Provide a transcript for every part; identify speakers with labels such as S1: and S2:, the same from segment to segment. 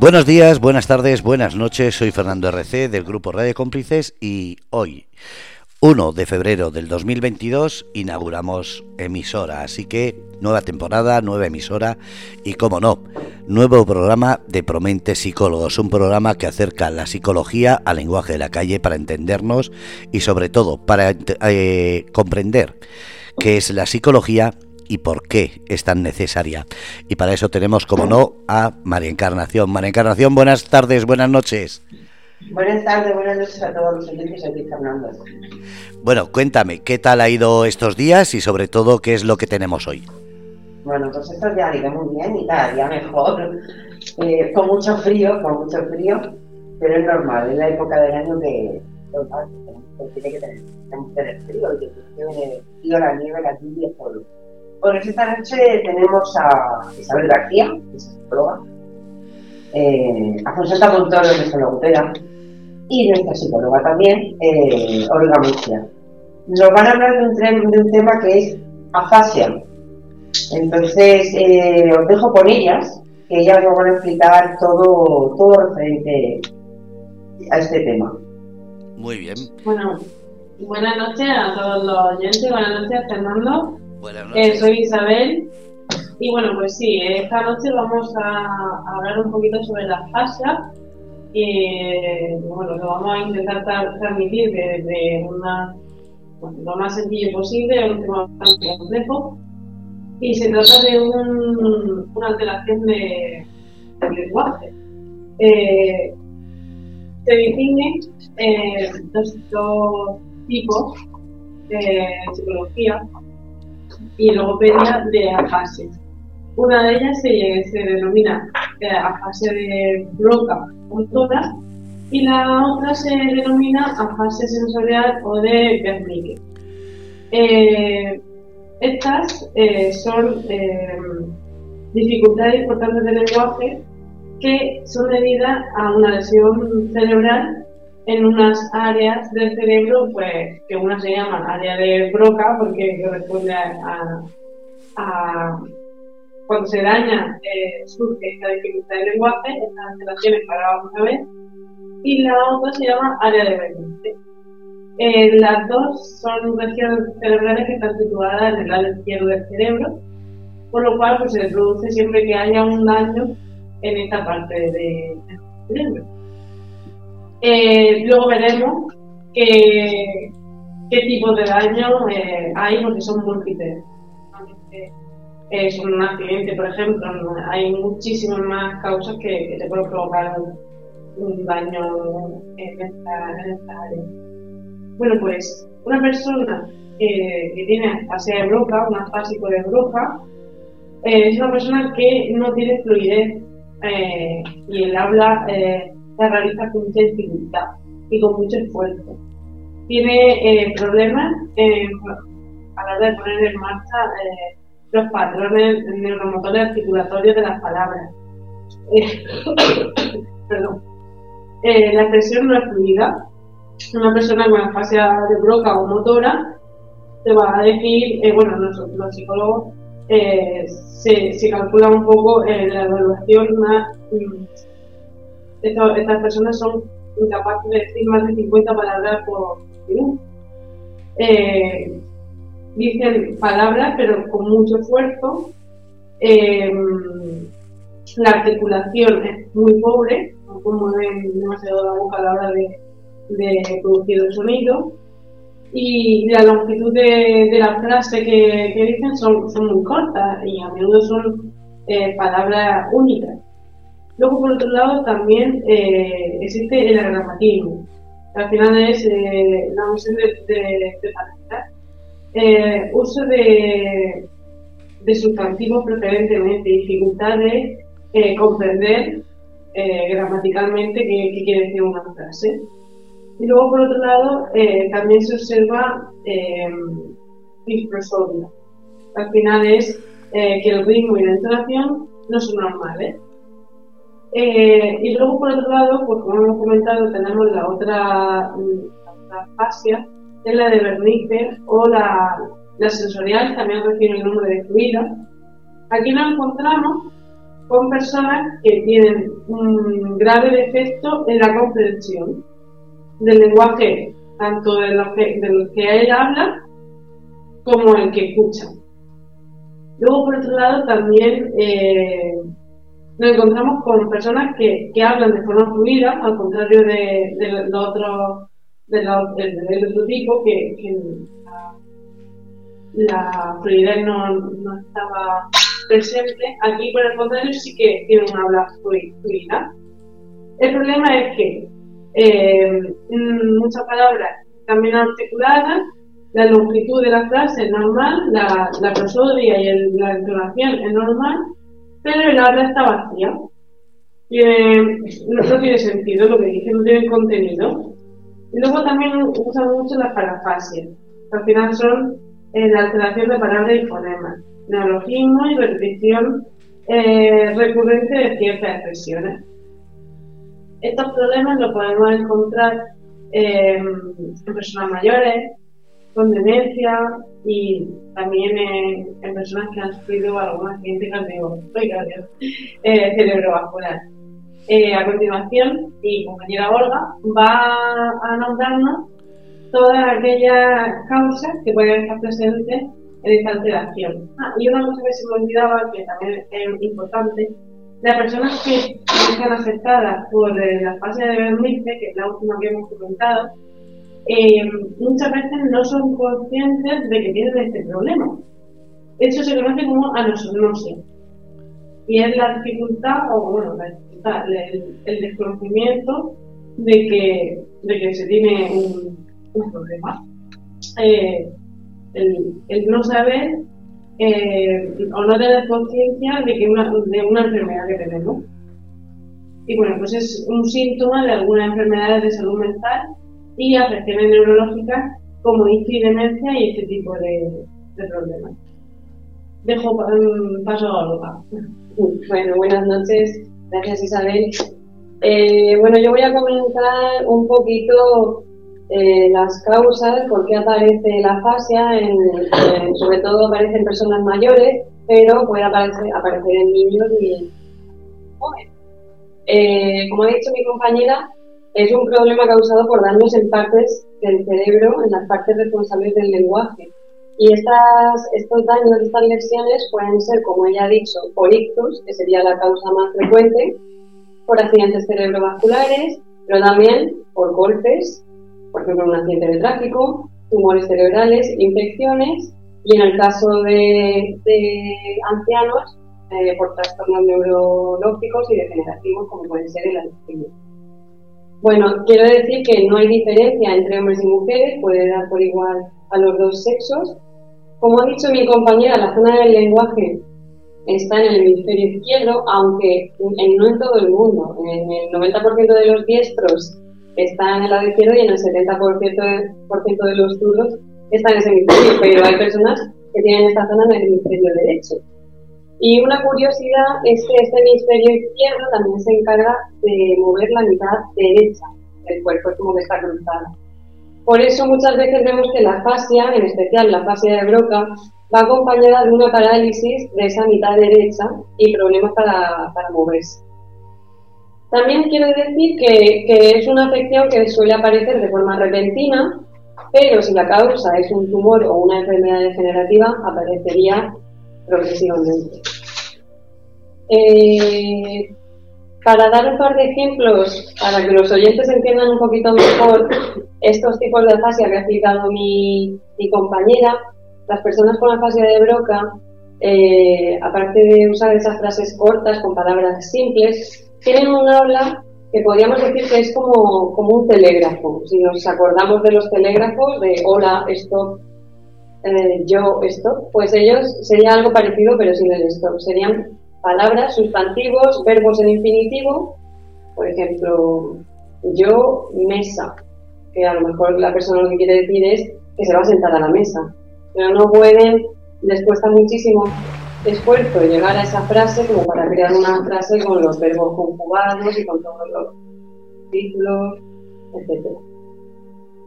S1: Buenos días, buenas tardes, buenas noches. Soy Fernando RC del grupo Radio Cómplices y hoy, 1 de febrero del 2022, inauguramos emisora. Así que nueva temporada, nueva emisora y, como no, nuevo programa de Promente Psicólogos. Un programa que acerca la psicología al lenguaje de la calle para entendernos y, sobre todo, para eh, comprender qué es la psicología y por qué es tan necesaria. Y para eso tenemos, como no, a María Encarnación. María Encarnación, buenas tardes, buenas noches.
S2: Buenas tardes, buenas noches a todos los oyentes aquí, Fernando.
S1: Bueno, cuéntame, ¿qué tal ha ido estos días y sobre todo qué es lo que tenemos hoy?
S2: Bueno, pues estos días han ido muy bien y cada día mejor. Eh, con mucho frío, con mucho frío, pero es normal, es la época del año que, que tiene que tener, que tener frío, y que tiene frío, la nieve, la lluvia, todo bueno, esta noche tenemos a Isabel García, que es psicóloga, eh, a Fonseca Montoro, que es logopeda, y nuestra psicóloga también, eh, Olga Murcia. Nos van a hablar de un, de un tema que es afasia. Entonces, eh, os dejo con ellas, que ellas nos van a explicar todo, todo referente a este tema.
S1: Muy bien.
S3: Bueno, buenas noches a todos los oyentes, buenas noches Fernando. Eh, soy Isabel. Y bueno, pues sí, esta noche vamos a, hablar un poquito sobre la fascia. Y bueno, lo vamos a intentar transmitir desde una, lo más sencillo posible, un tema bastante complejo. Y se trata de un, una alteración de, del lenguaje. Eh, se distinguen eh, dos, dos tipos de psicología y logopedia de afasia. Una de ellas se, se denomina eh, afasia de broca motora y la otra se denomina afasia sensorial o de Wernicke. Eh, estas eh, son dificultades importantes del lenguaje que son debidas a una lesión cerebral en unas áreas del cerebro, pues que una se llama área de Broca, porque corresponde a, cuando se daña, eh, surge esta dificultad del lenguaje, estas alteraciones para una vez, y la otra se llama área de Berlinde. Eh, las dos son regiones cerebrales que están situadas en el lado izquierdo del cerebro, por lo cual pues, se produce siempre que haya un daño en esta parte del cerebro. Eh, luego veremos qué, tipo de daño eh, hay, porque son múltiples. Es un accidente, por ejemplo, hay muchísimas más causas que, te pueden provocar un daño en esta, área. Bueno, pues una persona que, tiene afasia de bruja, un afásico de bruja, eh, es una persona que no tiene fluidez y el habla se realiza con mucha dificultad y con mucho esfuerzo. Tiene eh, problemas a la hora de poner en marcha eh, los patrones neuromotores articulatorios de las palabras. Eh, perdón. la expresión no es fluida. Una persona con afasia de broca o motora te va a decir, bueno, nosotros los psicólogos se, se, calcula un poco la evaluación estas personas son incapaces de decir más de 50 palabras por minuto. Eh, dicen palabras, pero con mucho esfuerzo. Eh, la articulación es muy pobre, no mueven demasiado la boca a la hora de, producir el sonido. Y la longitud de, de la frase que, dicen son, son, muy cortas y a menudo son eh, palabras únicas. Luego, por otro lado, también eh, existe el agramatismo. Al final es eh, la noción de, de, eh, uso de, de, sustantivos preferentemente, dificultad de comprender gramaticalmente qué, quiere decir una frase. Y luego, por otro lado, también se observa disprosodia. Al final es que el ritmo y la entonación no son normales. Eh, y luego, por otro lado, pues como hemos comentado, tenemos la otra, fascia, que es la de Wernicke o la, la sensorial, también recibe el nombre de fluida. Aquí nos encontramos con personas que tienen un grave defecto en la comprensión del lenguaje, tanto de los que, de los que él habla como el que escucha. Luego, por otro lado, también eh, nos encontramos con personas que, que, hablan de forma fluida, al contrario de, de de del otro tipo, que, que la, fluidez no, no, estaba presente. Aquí, por el contrario, sí que tiene una habla fluida. El problema es que eh, muchas palabras también articuladas la longitud de la frase es normal, la, la prosodia y la entonación es normal, pero el habla está vacía. no, tiene sentido lo que dice, no tiene contenido. Y luego también usan mucho las parafasias, al final son eh, la alteración de palabras y fonemas, neologismo y repetición eh, recurrente de ciertas expresiones. Estos problemas los podemos encontrar eh, en personas mayores, con demencia y también en, personas que han sufrido algún accidente cardiovascular, eh, cerebrovascular. Eh, a continuación, mi compañera Olga va a nombrarnos todas aquellas causas que pueden estar presentes en esta alteración. Ah, y una cosa que se me olvidaba, que también es importante, las personas que están afectadas por eh, la fase de Bernice, que es la última que hemos comentado, eh, muchas veces no son conscientes de que tienen este problema. Eso se conoce como anosognosia. Y es la dificultad, o bueno, la dificultad, el, desconocimiento de que, de que se tiene un, problema. Eh, el, no saber eh, o no tener conciencia de que una, de una enfermedad que tenemos. Y bueno, pues es un síntoma de algunas enfermedades de salud mental y afecciones neurológicas como ictus demencia y este tipo de, problemas. Dejo paso a Olga.
S4: Bueno, buenas noches. Gracias Isabel. Eh, bueno, yo voy a comentar un poquito eh, las causas, por qué aparece la fascia, en, sobre todo aparece en personas mayores, pero puede aparecer, aparecer en niños y en jóvenes. Eh, como ha dicho mi compañera, es un problema causado por daños en partes del cerebro, en las partes responsables del lenguaje. Y estas, estos daños, estas lesiones pueden ser, como ella ha dicho, por ictus, que sería la causa más frecuente, por accidentes cerebrovasculares, pero también por golpes, por ejemplo, un accidente de tráfico, tumores cerebrales, infecciones y en el caso de, ancianos, eh, por trastornos neurológicos y degenerativos, como pueden ser el Alzheimer. Bueno, quiero decir que no hay diferencia entre hombres y mujeres, puede dar por igual a los dos sexos. Como ha dicho mi compañera, la zona del lenguaje está en el hemisferio izquierdo, aunque no en todo el mundo. En el 90% de los diestros está en el lado izquierdo y en el 70% de, los zurdos están en ese hemisferio, pero hay personas que tienen esta zona en el hemisferio derecho. Y una curiosidad es que este hemisferio izquierdo también se encarga de mover la mitad derecha del cuerpo, es como que está cruzada. Por eso muchas veces vemos que la fascia, en especial la fascia de Broca, va acompañada de una parálisis de esa mitad derecha y problemas para, para moverse. También quiero decir que, que, es una afección que suele aparecer de forma repentina, pero si la causa es un tumor o una enfermedad degenerativa, aparecería progresivamente. Eh, para dar un par de ejemplos, para que los oyentes entiendan un poquito mejor estos tipos de afasia que ha explicado mi, compañera, las personas con afasia de Broca, eh, aparte de usar esas frases cortas con palabras simples, tienen un habla que podríamos decir que es como, como un telégrafo. Si nos acordamos de los telégrafos, de hola, esto eh, yo esto, pues ellos sería algo parecido pero sin el stop. Serían palabras, sustantivos, verbos en infinitivo, por ejemplo, yo mesa, que a lo mejor la persona lo que quiere decir es que se va a sentar a la mesa, pero no pueden, les cuesta muchísimo esfuerzo llegar a esa frase como para crear una frase con los verbos conjugados y con todos los títulos, etc.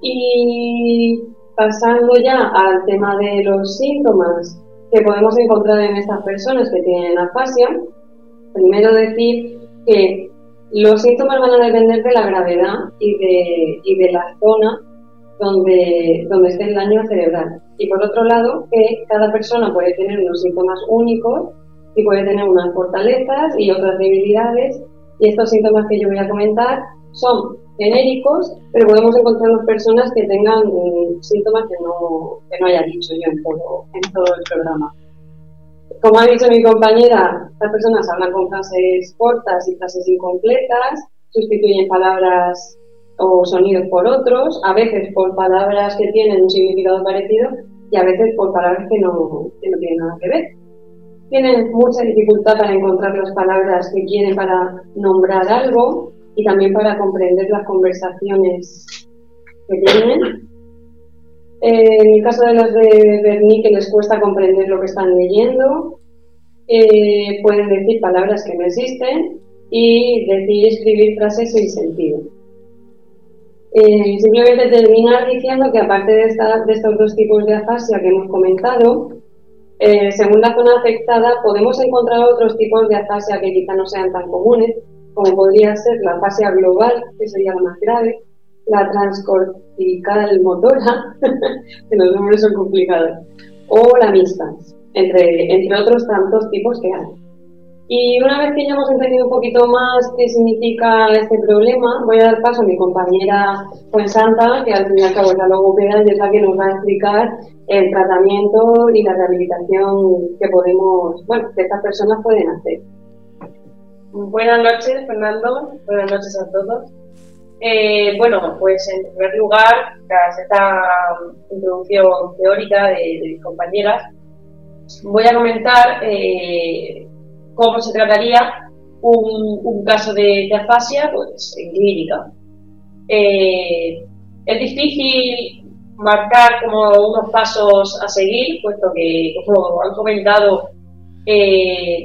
S4: Y pasando ya al tema de los síntomas que podemos encontrar en estas personas que tienen afasia, primero decir que los síntomas van a depender de la gravedad y de, y de la zona donde, donde esté el daño cerebral. Y por otro lado, que cada persona puede tener unos síntomas únicos y puede tener unas fortalezas y otras debilidades. Y estos síntomas que yo voy a comentar son genéricos, pero podemos encontrar personas que tengan mm, síntomas que no, que no haya dicho yo en todo, en todo el programa. Como ha dicho mi compañera, estas personas hablan con frases cortas y frases incompletas, sustituyen palabras o sonidos por otros, a veces por palabras que tienen un significado parecido y a veces por palabras que no, que no tienen nada que ver. Tienen mucha dificultad para encontrar las palabras que quieren para nombrar algo y también para comprender las conversaciones que tienen. en el caso de los de Berni, que les cuesta comprender lo que están leyendo, eh, pueden decir palabras que no existen y decir escribir frases sin sentido. Eh, simplemente terminar diciendo que aparte de, de, estos dos tipos de afasia que hemos comentado, eh, según la zona afectada podemos encontrar otros tipos de afasia que quizá no sean tan comunes, como podría ser la afasia global, que sería la más grave, la transcortical motora, que los nombres son complicados, o la mixta, entre, entre otros tantos tipos que hay. Y una vez que ya hemos entendido un poquito más qué significa este problema, voy a dar paso a mi compañera Santa, que al fin y al cabo es la logopeda y es la que nos va a explicar el tratamiento y la rehabilitación que podemos, bueno, que estas personas pueden hacer.
S5: Buenas noches, Fernando. Buenas noches a todos. Eh, bueno, pues en primer lugar, tras esta introducción teórica de, mis compañeras, voy a comentar eh, cómo se trataría un, caso de, afasia pues, en clínica. Eh, es difícil marcar como unos pasos a seguir, puesto que, como han comentado,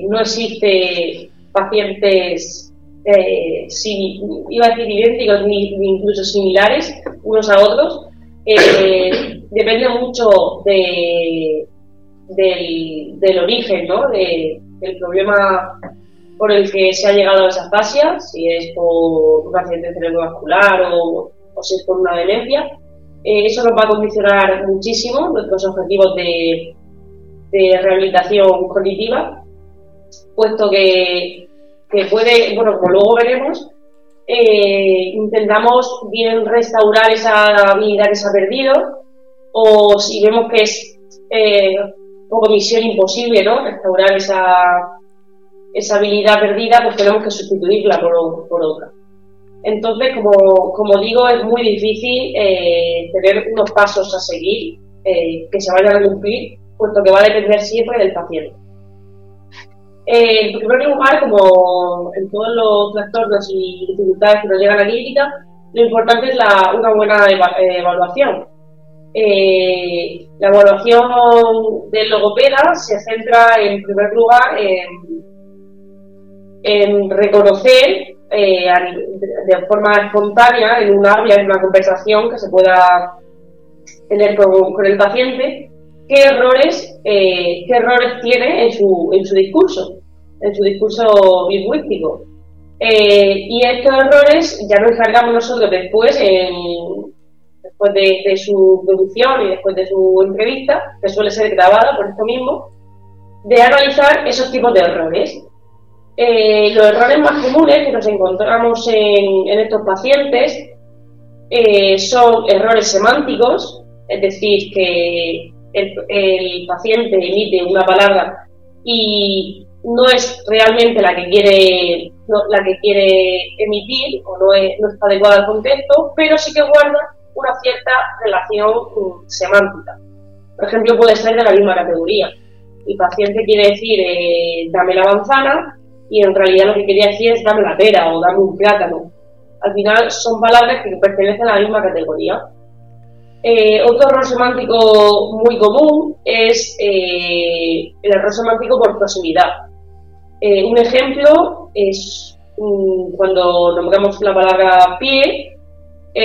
S5: no existe pacientes, eh, iba a decir idénticos ni, incluso similares unos a otros. Eh, depende mucho de, del, origen ¿no? del problema por el que se ha llegado a esa fascia, si es por un accidente cerebrovascular o, o si es por una demencia. Eh, eso nos va a condicionar muchísimo nuestros objetivos de, de rehabilitación cognitiva, puesto que que puede, bueno, como luego veremos, eh, intentamos bien restaurar esa habilidad que se ha perdido, o si vemos que es eh, misión imposible, ¿no? Restaurar esa, esa habilidad perdida, pues tenemos que sustituirla por, por otra. Entonces, como, como, digo, es muy difícil eh, tener unos pasos a seguir eh, que se vayan a cumplir, puesto que va a depender siempre del paciente. Eh, en primer lugar, como en todos los trastornos y dificultades que nos llegan a la clínica, lo importante es la, una buena eh, evaluación. Eh, la evaluación del logopeda se centra en primer lugar en, reconocer de forma espontánea en un habla, en una conversación que se pueda tener con, el paciente, qué errores, qué errores tiene en su, en su discurso en su discurso lingüístico. Eh, y estos errores ya nos encargamos nosotros después, después de, su producción y después de su entrevista, que suele ser grabada por esto mismo, de analizar esos tipos de errores. Eh, los errores más comunes que nos encontramos en, estos pacientes eh, son errores semánticos, es decir, que el, paciente emite una palabra y no es realmente la que quiere la que quiere emitir o no, no está adecuada al contexto, pero sí que guarda una cierta relación mm, semántica. Por ejemplo, puede ser de la misma categoría. El paciente quiere decir eh, dame la manzana y en realidad lo que quería decir es dame la pera o dame un plátano. Al final son palabras que pertenecen a la misma categoría. Eh, otro error semántico muy común es eh, el error semántico por proximidad. Eh, un ejemplo es mm, cuando nombramos la palabra pie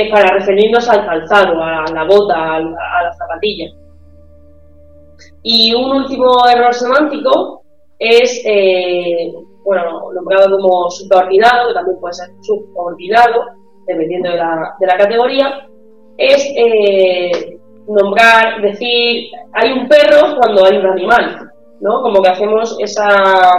S5: para referirnos al calzado, a la bota, a, la zapatilla. Y un último error semántico es bueno, nombrado como subordinado, que también puede ser subordinado, dependiendo de la categoría, es eh, nombrar, decir, hay un perro cuando hay un animal, ¿no? Como que hacemos esa,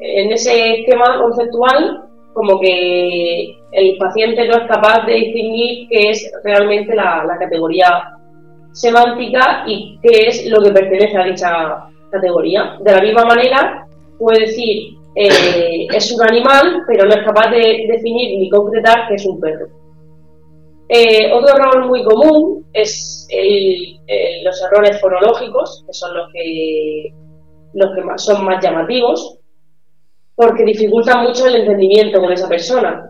S5: en ese esquema conceptual, como que el paciente no es capaz de distinguir qué es realmente la, categoría semántica y qué es lo que pertenece a dicha categoría. De la misma manera, puede decir, eh, es un animal, pero no es capaz de definir ni concretar qué es un perro. Eh, otro error muy común es los errores fonológicos, que son los que, los que son más llamativos, porque dificultan mucho el entendimiento con esa persona.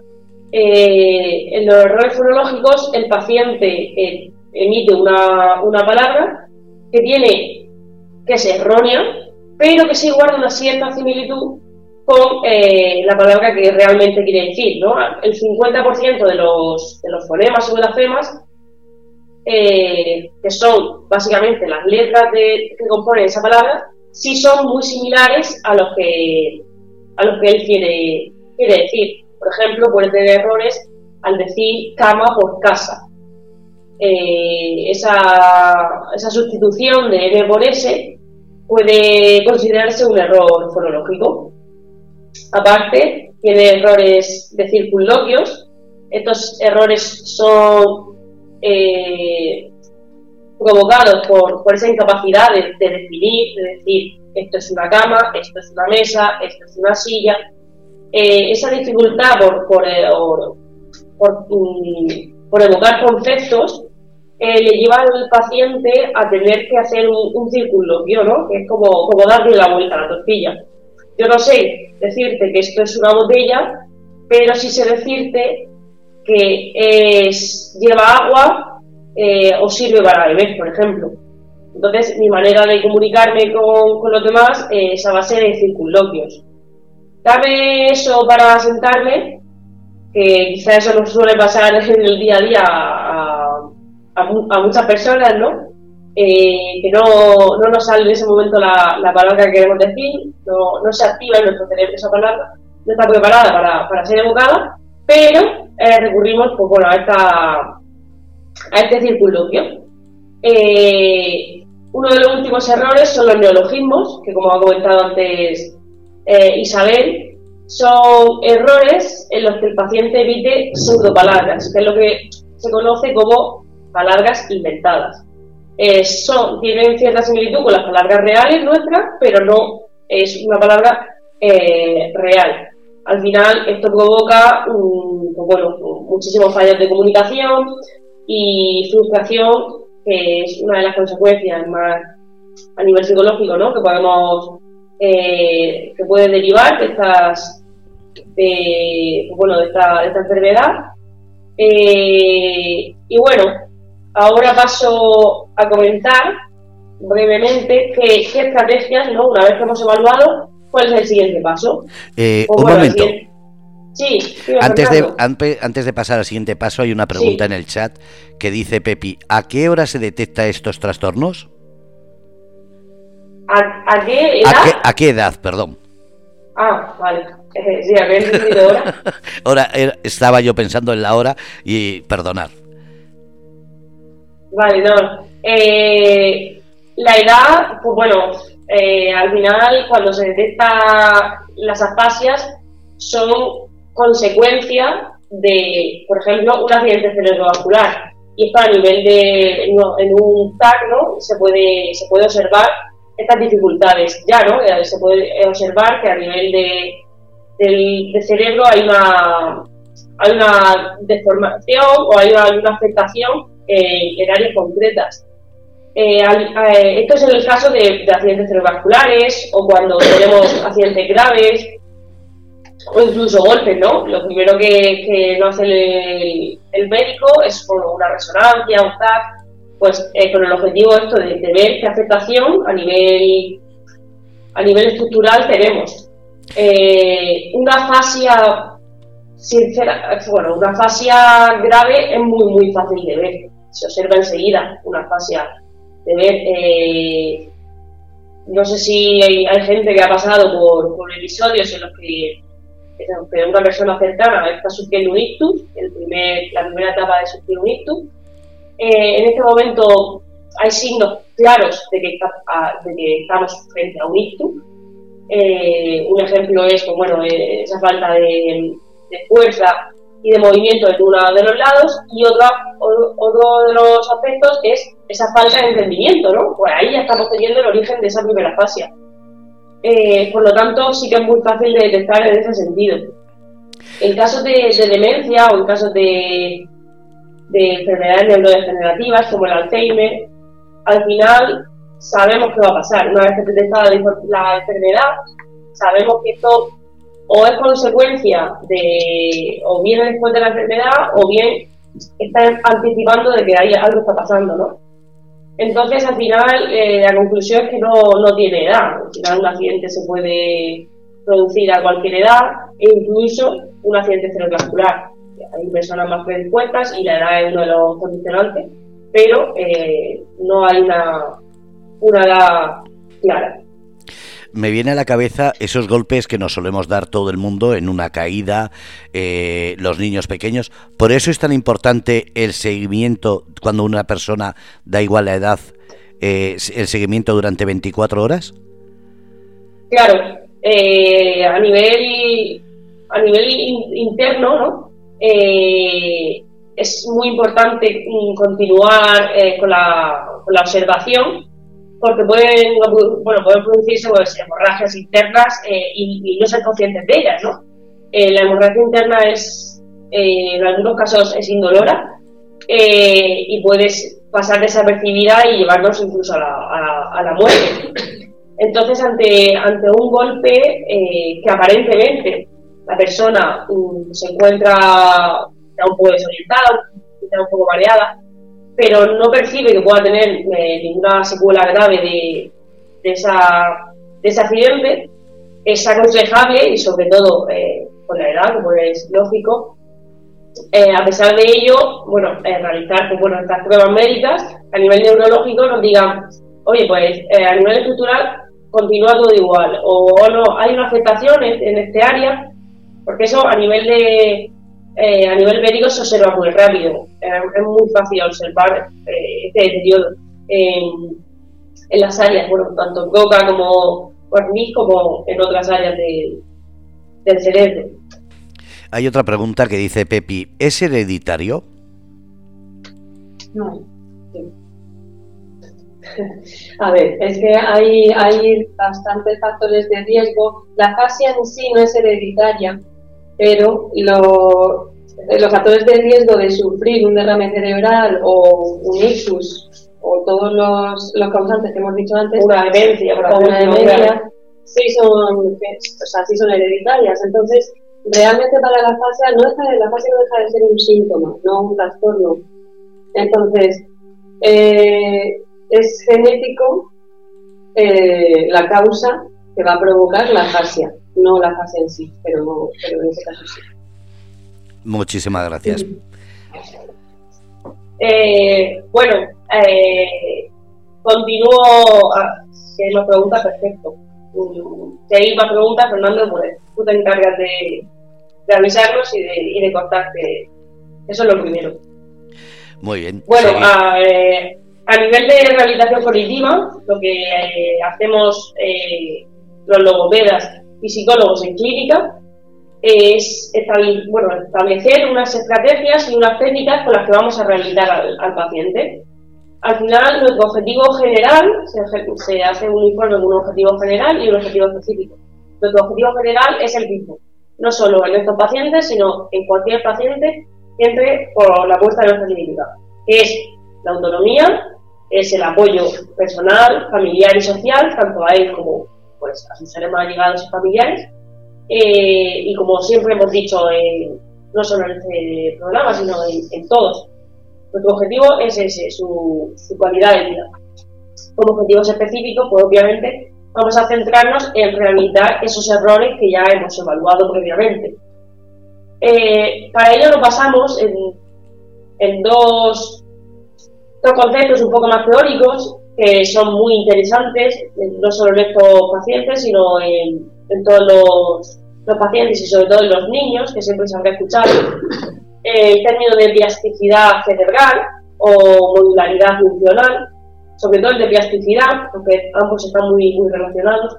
S5: Eh, en los errores fonológicos, el paciente emite una, una palabra que tiene que es errónea, pero que sí guarda una cierta similitud con eh, la palabra que realmente quiere decir. El 50% de los, fonemas o de las femas, eh, que son básicamente las letras que componen esa palabra, sí son muy similares a los que, a los que él quiere, quiere decir. Por ejemplo, puede tener errores al decir cama por casa. Eh, esa, esa, sustitución de N por S puede considerarse un error fonológico. Aparte, tiene errores de circunloquios. Estos errores son eh, provocados por, por, esa incapacidad de, definir, de decir esto es una cama, esto es una mesa, esto es una silla. Eh, esa dificultad por, por, por, mm, por evocar conceptos eh, le lleva al paciente a tener que hacer un, un ¿no? Que es como, como darle la vuelta a la tortilla. Yo no sé decirte que esto es una botella, pero sí sé decirte que es, lleva agua eh, o sirve para beber, por ejemplo. Entonces, mi manera de comunicarme con, los demás es a base de circunloquios. Dame eso para sentarme, que quizá eso no suele pasar en el día a día a, muchas personas, ¿no? Eh, que no, no, nos sale en ese momento la, la palabra que queremos decir, no, no, se activa en nuestro cerebro esa palabra, no está preparada para, para ser evocada, pero eh, recurrimos pues, a, esta, a este circunloquio. Eh, uno de los últimos errores son los neologismos, que como ha comentado antes Isabel, son errores en los que el paciente evite pseudopalabras, que es lo que se conoce como palabras inventadas. Eh, son, tienen cierta similitud con las palabras reales nuestras, pero no es una palabra eh, real. Al final esto provoca pues bueno, muchísimos fallos de comunicación y frustración, que es una de las consecuencias más a nivel psicológico ¿no? que podemos eh, que puede derivar de estas de, pues bueno, de esta enfermedad. y bueno, Ahora paso a comentar brevemente qué, estrategias, ¿no? una vez que hemos evaluado, cuál es el siguiente paso.
S1: Eh, un momento. Sí, antes de, antes de pasar al siguiente paso, hay una pregunta en el chat que dice Pepi, ¿a qué hora se detecta estos trastornos?
S5: ¿A, qué edad?
S1: ¿A qué, edad, perdón?
S5: Ah, vale. Eh, sí, había entendido hora.
S1: ahora estaba yo pensando en la hora y perdonar.
S5: Vale, no. Eh, la edad, pues bueno, eh, al final cuando se detecta las afasias son consecuencia de, por ejemplo, un accidente cerebrovascular. Y esto a nivel de, en, un TAC, ¿no? Se puede, se puede observar estas dificultades ya, ¿no? Eh, se puede observar que a nivel de, del, cerebro hay una, hay una deformación o hay una, hay una afectación eh, en áreas concretas. Eh, eh, esto es en el caso de, accidentes cerebrovasculares o cuando tenemos accidentes graves o incluso golpes, ¿no? Lo primero que, no hace el, médico es una resonancia, un TAC, pues con el objetivo esto de, ver qué afectación a nivel, a nivel estructural tenemos. una fascia sincera, bueno, una fascia grave es muy, muy fácil de ver se observa enseguida una fascia de ver eh, no sé si hay, gente que ha pasado por, episodios en los que, una persona cercana está sufriendo un ictus, el primer, la primera etapa de sufrir un ictus. Eh, en este momento hay signos claros de que, de que estamos frente a un ictus. Eh, un ejemplo es pues, bueno, eh, esa falta de, fuerza y de movimiento en uno de los lados y otro, otro de los aspectos es esa falta de entendimiento, ¿no? Pues ahí ya estamos teniendo el origen de esa primera fase. Eh, por lo tanto, sí que es muy fácil de detectar en ese sentido. En casos de, demencia o en casos de, de enfermedades neurodegenerativas como el Alzheimer, al final sabemos qué va a pasar. Una vez que se detecta la enfermedad, sabemos que esto o es consecuencia de, o viene después de la enfermedad, o bien está anticipando de que hay algo está pasando, ¿no? Entonces, al final, eh, la conclusión es que no, no tiene edad. Al final, un accidente se puede producir a cualquier edad e incluso un accidente cerebrovascular. Hay personas más predispuestas y la edad es uno de los condicionantes, pero eh, no hay una, una edad clara
S1: me viene a la cabeza esos golpes que nos solemos dar todo el mundo en una caída, eh, los niños pequeños. Por eso es tan importante el seguimiento cuando una persona, da igual la edad, eh, el seguimiento durante 24 horas.
S5: Claro, eh, a nivel a nivel interno, ¿no? es muy importante continuar con la, con la observación porque pueden, bueno, pueden producirse pues, hemorragias internas eh, y, no ser conscientes de ellas, ¿no? Eh, la hemorragia interna es, eh, en algunos casos, es indolora y puedes pasar desapercibida y llevarnos incluso a la, a la, muerte. Entonces, ante, ante un golpe que aparentemente la persona mm, se encuentra un poco desorientada, un poco mareada, pero no percibe que pueda tener eh, ninguna secuela grave de, de, esa, de ese accidente, es aconsejable y sobre todo eh, con la edad, como es lógico, eh, a pesar de ello, bueno, realizar pues, bueno, estas pruebas médicas a nivel neurológico nos digan, oye, pues a nivel estructural continúa todo igual, o, no, hay una afectación en este área, porque eso a nivel de, eh, a nivel médico se observa muy rápido. Eh, es muy fácil observar eh, este deterioro en, las áreas, bueno, tanto en boca como en como en otras áreas del cerebro.
S1: Hay otra pregunta que dice Pepi, ¿es hereditario?
S4: No. A ver, es que hay, hay bastantes factores de riesgo. La fascia en sí no es hereditaria, pero los factores de riesgo de sufrir un derrame cerebral o un ictus o todos los, causantes que hemos dicho antes,
S5: una demencia,
S4: una demencia, sí son, o sea, sí son hereditarias. Entonces, realmente para la fascia, no deja, la fascia no deja de ser un síntoma, no un trastorno. Entonces, eh, es genético eh, la causa que va a provocar la fascia no la fase en sí, pero, pero en ese caso sí.
S1: Muchísimas gracias.
S5: Eh, bueno, eh, continúo. si hay más preguntas, perfecto. Si hay más preguntas, Fernando, pues tú te encargas de, de avisarnos y de, y de contarte. Eso es lo primero.
S1: Muy bien.
S5: Bueno, a, eh, a, nivel de rehabilitación cognitiva, lo que eh, hacemos eh, los logopedas y psicólogos en clínica es establecer unas estrategias y unas técnicas con las que vamos a rehabilitar al, paciente. Al final, nuestro objetivo general, se, hace un informe con un objetivo general y un objetivo específico. Nuestro objetivo general es el mismo, no solo en estos pacientes, sino en cualquier paciente que entre por la puesta de nuestra clínica, que es la autonomía, es el apoyo personal, familiar y social, tanto a él como pues, a sus seres más llegados y familiares. Eh, y como siempre hemos dicho, no solo en este programa, sino en, todos, nuestro objetivo es ese, su, calidad de vida. Como objetivos específicos, pues obviamente vamos a centrarnos en rehabilitar esos errores que ya hemos evaluado previamente. Eh, para ello nos basamos en, en dos, dos conceptos un poco más teóricos, que son muy interesantes, no solo en estos pacientes, sino en, todos los, los, pacientes y sobre todo en los niños, que siempre se han escuchado. El término de diasticidad cerebral o modularidad funcional, sobre todo el de plasticidad, porque ambos están muy, muy relacionados.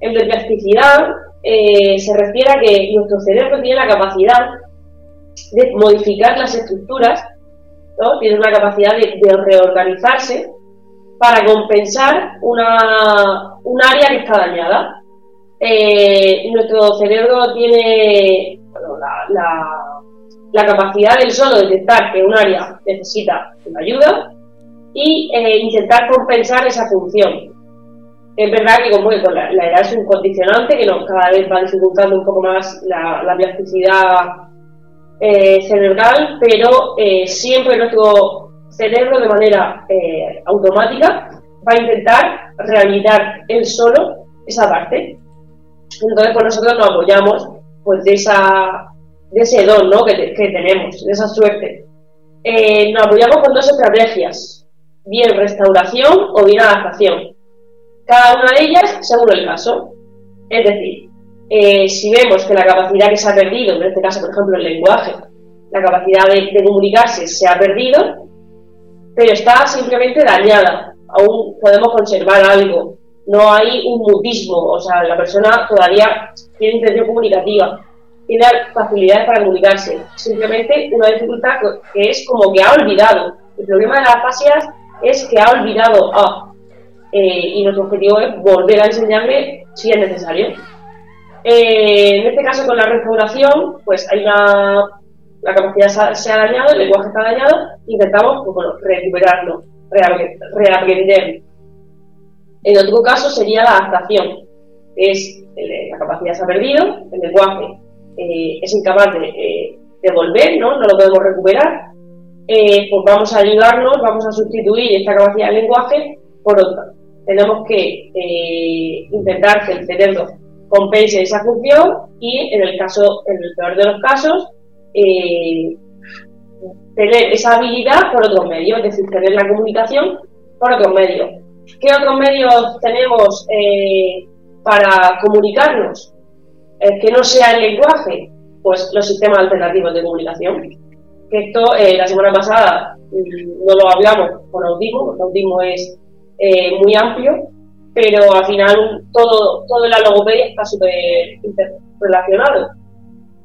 S5: El de plasticidad eh, se refiere a que nuestro cerebro tiene la capacidad de modificar las estructuras, ¿no? tiene una capacidad de, reorganizarse para compensar una, un área que está dañada. Eh, nuestro cerebro tiene la, la, capacidad del solo detectar que un área necesita una ayuda y eh, intentar compensar esa función. Es verdad que como la, edad es un condicionante que cada vez va dificultando un poco más la, la plasticidad eh, cerebral, pero siempre nuestro cerebro de manera automática va a intentar rehabilitar él solo esa parte. Entonces, pues nosotros nos apoyamos pues, de, esa, de ese don ¿no? que, que tenemos, de esa suerte. nos apoyamos con dos estrategias bien restauración o bien adaptación. Cada una de ellas según el caso. Es decir, eh, si vemos que la capacidad que se ha perdido, en este caso, por ejemplo, el lenguaje, la capacidad de, comunicarse se ha perdido, pero está simplemente dañada, aún podemos conservar algo, no hay un mutismo, o sea, la persona todavía tiene intención comunicativa, tiene facilidades para comunicarse, simplemente una dificultad que es como que ha olvidado. El problema de las fascias es que ha olvidado a. Eh, y nuestro objetivo es volver a enseñarle si es necesario. Eh, en este caso, con la restauración, pues hay una. La capacidad se ha dañado, el lenguaje está dañado, intentamos pues, bueno, recuperarlo, reaprender. En otro caso sería la adaptación, es la capacidad se ha perdido, el lenguaje eh, es incapaz de, de volver, ¿no? no lo podemos recuperar, eh, pues vamos a ayudarnos, vamos a sustituir esta capacidad de lenguaje por otra. Tenemos que eh, intentar que el cerebro compense esa función y en el caso, en el peor de los casos, eh, tener esa habilidad por otros medios, es decir, tener la comunicación por otros medios. ¿Qué otros medios tenemos para comunicarnos? que no sea el lenguaje, pues los sistemas alternativos de comunicación esto eh, la semana pasada mm, no lo hablamos con autismo, porque autismo es eh, muy amplio, pero al final todo, todo la logopedia está súper relacionado.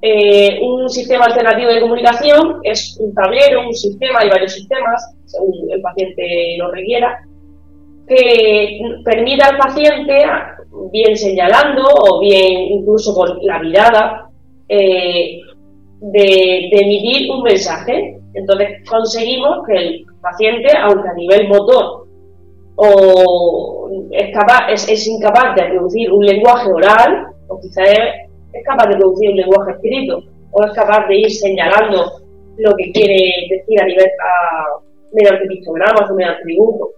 S5: Eh, un sistema alternativo de comunicación es un tablero, un sistema, hay varios sistemas, según el paciente lo requiera, que permita al paciente, bien señalando o bien incluso con la mirada, de, emitir un mensaje. Entonces conseguimos que el paciente, aunque a nivel motor o es, es, incapaz de producir un lenguaje oral, o quizás es, capaz de producir un lenguaje escrito, o es capaz de ir señalando lo que quiere decir a nivel a, mediante pictogramas o mediante dibujos.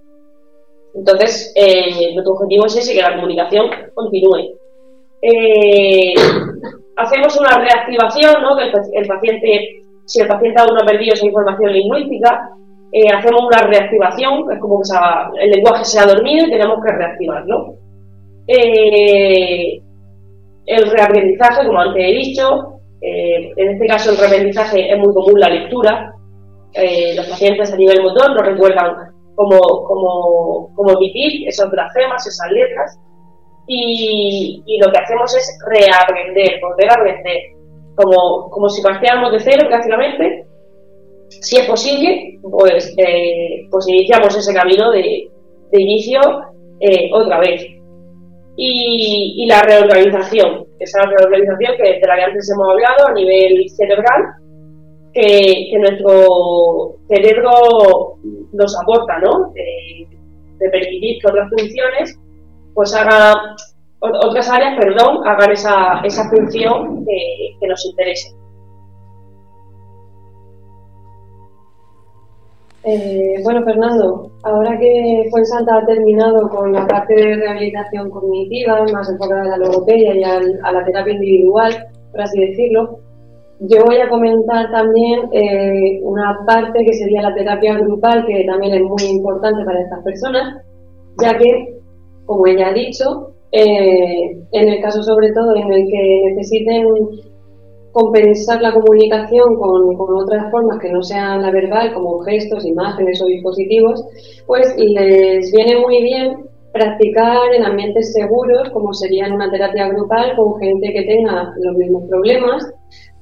S5: Entonces, eh, nuestro objetivo es ese, que la comunicación continúe. Eh, hacemos una reactivación, ¿no? Que el, paciente, si el paciente aún no ha perdido esa información lingüística, eh, hacemos una reactivación, es como que el lenguaje se ha dormido y tenemos que reactivarlo. El reaprendizaje, como antes he dicho, eh, en este caso el reaprendizaje es muy común la lectura. los pacientes a nivel motor no recuerdan cómo, cómo, cómo emitir esos grafemas, esas letras, y, lo que hacemos es reaprender, volver a aprender, como, como si partiéramos de cero prácticamente. Si es posible, pues, eh, pues iniciamos ese camino de, inicio eh, otra vez. Y, la reorganización, esa reorganización que de la que antes hemos hablado a nivel cerebral, que, nuestro cerebro nos aporta, ¿no? De, permitir que otras funciones pues haga otras áreas, perdón, hagan esa, esa función que, nos interese.
S4: Eh, bueno, Fernando, ahora que Fuensanta ha terminado con la parte de rehabilitación cognitiva, más enfocada a la logopedia y a la terapia individual, por así decirlo, yo voy a comentar también eh, una parte que sería la terapia grupal, que también es muy importante para estas personas, ya que, como ella ha dicho, eh, en el caso sobre todo en el que necesiten compensar la comunicación con, con, otras formas que no sean la verbal, como gestos, imágenes o dispositivos, pues les viene muy bien practicar en ambientes seguros, como sería en una terapia grupal con gente que tenga los mismos problemas,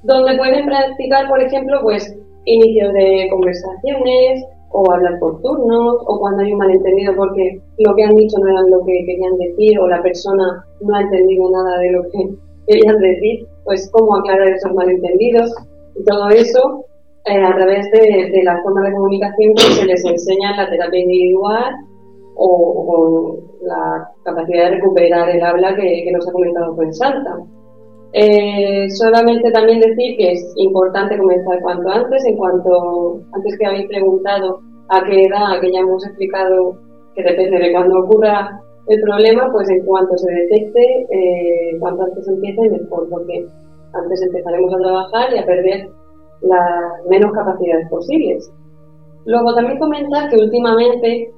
S4: donde pueden practicar, por ejemplo, pues inicios de conversaciones o hablar por turnos o cuando hay un malentendido porque lo que han dicho no era lo que querían decir o la persona no ha entendido nada de lo que querían decir, pues cómo aclarar esos malentendidos y todo eso eh, a través de, de la forma de comunicación que se les enseña en la terapia individual o, con la capacidad de recuperar el habla que, nos ha comentado en Santa. Eh, solamente también decir que es importante comenzar cuanto antes, en cuanto antes que habéis preguntado a qué edad, que ya hemos explicado que depende de cuándo ocurra el problema, pues en cuanto se detecte, eh, cuanto antes empiece, mejor, porque antes empezaremos a trabajar y a perder las menos capacidades posibles. Luego también comentar que últimamente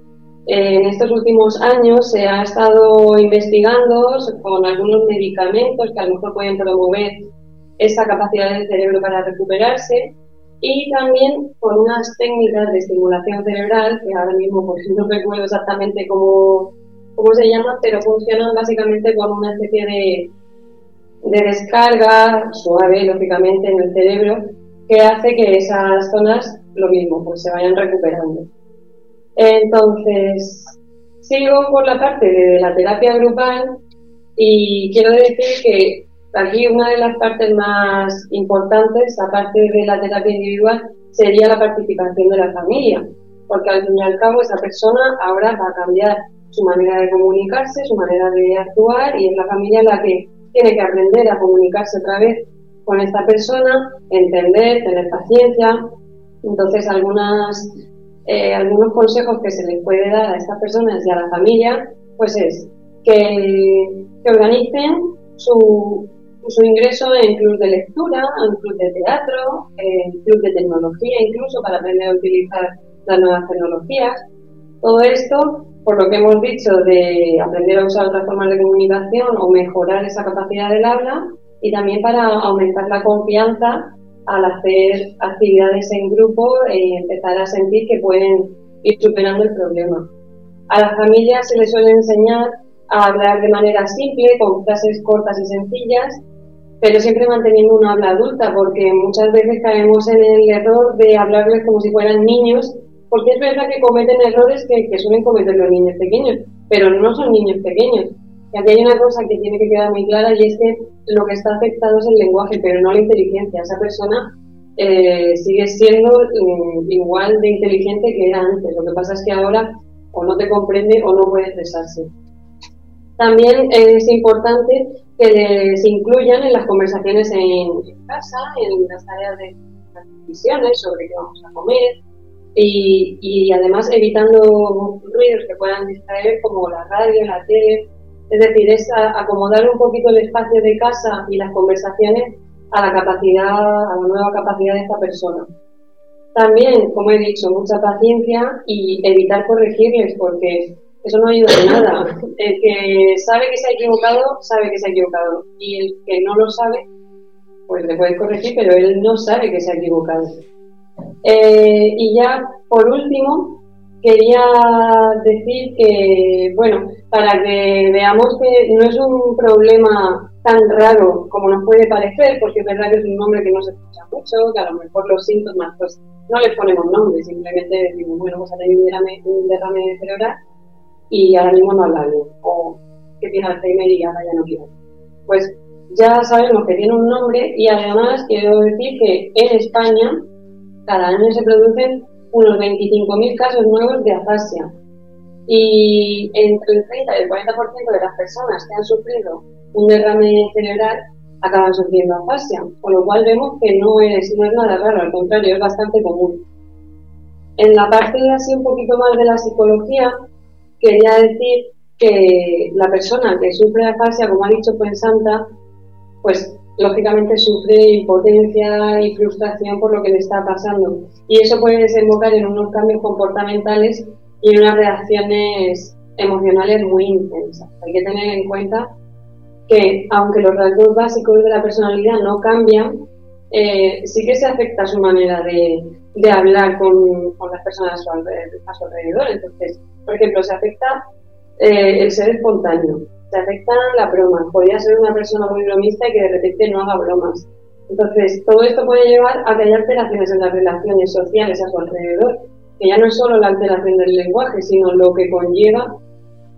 S4: en estos últimos años se ha estado investigando con algunos medicamentos que a lo mejor pueden promover esa capacidad del cerebro para recuperarse y también con unas técnicas de estimulación cerebral que ahora mismo pues, no recuerdo exactamente cómo, cómo se llaman, pero funcionan básicamente como una especie de, de descarga suave, lógicamente, en el cerebro que hace que esas zonas, lo mismo, pues se vayan recuperando. Entonces, sigo por la parte de la terapia grupal y quiero decir que aquí una de las partes más importantes, aparte de la terapia individual, sería la participación de la familia, porque al fin y al cabo esa persona ahora va a cambiar su manera de comunicarse, su manera de actuar y es la familia la que tiene que aprender a comunicarse otra vez con esta persona, entender, tener paciencia. Entonces eh, algunos consejos que se les puede dar a estas personas y a la familia, pues es que, organicen su, su, ingreso en club de lectura, en club de teatro, en club de tecnología incluso para aprender a utilizar las nuevas tecnologías. Todo esto, por lo que hemos dicho de aprender a usar otras formas de comunicación o mejorar esa capacidad del habla y también para aumentar la confianza al hacer actividades en grupo y empezar a sentir que pueden ir superando el problema. A las familias se les suele enseñar a hablar de manera simple, con frases cortas y sencillas, pero siempre manteniendo una habla adulta, porque muchas veces caemos en el error de hablarles como si fueran niños, porque es verdad que cometen errores que, suelen cometer los niños pequeños, pero no son niños pequeños. Y aquí hay una cosa que tiene que quedar muy clara y es que lo que está afectado es el lenguaje, pero no la inteligencia. Esa persona eh, sigue siendo mm, igual de inteligente que era antes. Lo que pasa es que ahora o no te comprende o no puede expresarse. También es importante que les incluyan en las conversaciones en, casa, en las tareas de las decisiones sobre qué vamos a comer y, además evitando ruidos que puedan distraer como la radio, la tele, es decir, es acomodar un poquito el espacio de casa y las conversaciones a la capacidad, a la nueva capacidad de esta persona. También, como he dicho, mucha paciencia y evitar corregirles porque eso no ayuda en nada. El que sabe que se ha equivocado, sabe que se ha equivocado. Y el que no lo sabe, pues le puedes corregir, pero él no sabe que se ha equivocado. Eh, y ya, por último, quería decir que, bueno, para que veamos que no es un problema tan raro como nos puede parecer, porque es verdad que es un nombre que no se escucha mucho, que a lo mejor los síntomas, pues no les ponemos nombre, simplemente decimos, bueno, pues ha tenido un derrame, un derrame cerebral y ahora mismo no habla bien, o que tiene Alzheimer y ahora ya no quiere. Pues ya sabemos que tiene un nombre y además quiero decir que en España cada año se producen unos 25.000 casos nuevos de afasia. Y entre el 30 y el 40% de las personas que han sufrido un derrame cerebral acaban sufriendo afasia, con lo cual vemos que no es, no es nada raro, al contrario, es bastante común. En la parte así un poquito más de la psicología, quería decir que la persona que sufre afasia, como ha dicho Santa, pues lógicamente sufre impotencia y frustración por lo que le está pasando. Y eso puede desembocar en unos cambios comportamentales y en unas reacciones emocionales muy intensas. Hay que tener en cuenta que aunque los rasgos básicos de la personalidad no cambian, eh, sí que se afecta su manera de, de hablar con, con, las personas a su, alrededor, Entonces, por ejemplo, se afecta eh, el ser espontáneo, se afecta la broma. Podría ser una persona muy bromista y que de repente no haga bromas. Entonces, todo esto puede llevar a que haya alteraciones en las relaciones sociales a su alrededor, que ya no es solo la alteración del lenguaje, sino lo que conlleva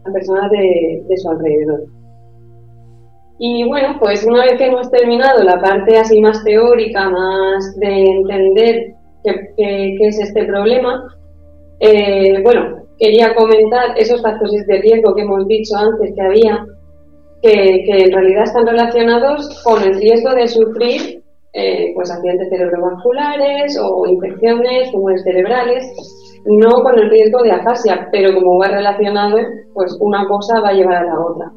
S4: a personas de, de su alrededor. Y bueno, pues una vez que hemos terminado la parte así más teórica, más de entender qué, qué, es este problema, eh, bueno, quería comentar esos factores de riesgo que hemos dicho antes que había, que, en realidad están relacionados con el riesgo de sufrir eh, pues accidentes cerebrovasculares o infecciones, tumores cerebrales, no con el riesgo de afasia, pero como va relacionado, pues una cosa va a llevar a la otra.